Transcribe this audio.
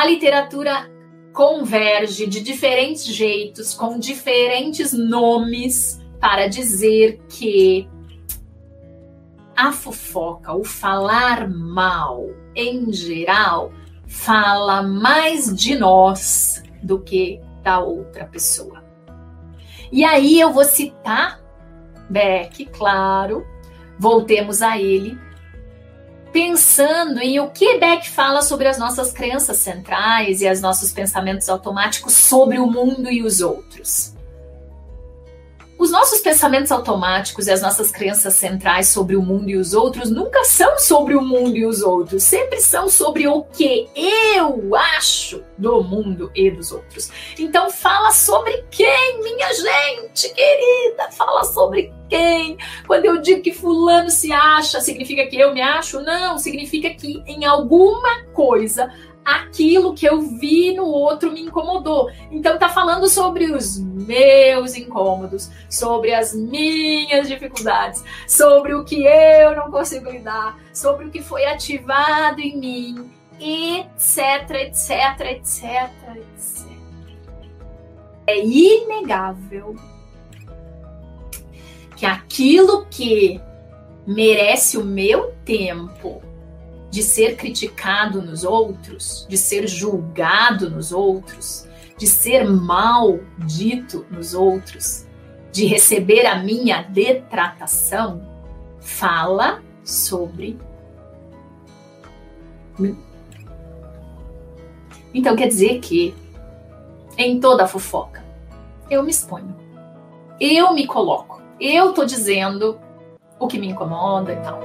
A literatura converge de diferentes jeitos, com diferentes nomes, para dizer que a fofoca, o falar mal, em geral, fala mais de nós do que da outra pessoa. E aí eu vou citar Beck, claro, voltemos a ele, pensando em o que Beck fala sobre as nossas crenças centrais e os nossos pensamentos automáticos sobre o mundo e os outros. Os nossos pensamentos automáticos e as nossas crenças centrais sobre o mundo e os outros nunca são sobre o mundo e os outros, sempre são sobre o que eu acho do mundo e dos outros. Então fala sobre quem, minha gente querida, fala sobre quem. Quando eu digo que fulano se acha, significa que eu me acho? Não, significa que em alguma coisa aquilo que eu vi no outro me incomodou. Então tá falando sobre os meus incômodos, sobre as minhas dificuldades, sobre o que eu não consigo lidar, sobre o que foi ativado em mim, etc, etc, etc, etc. É inegável que aquilo que merece o meu tempo de ser criticado nos outros, de ser julgado nos outros, de ser mal dito nos outros, de receber a minha detratação, fala sobre mim. Então quer dizer que em toda fofoca eu me exponho, eu me coloco, eu tô dizendo o que me incomoda e tal.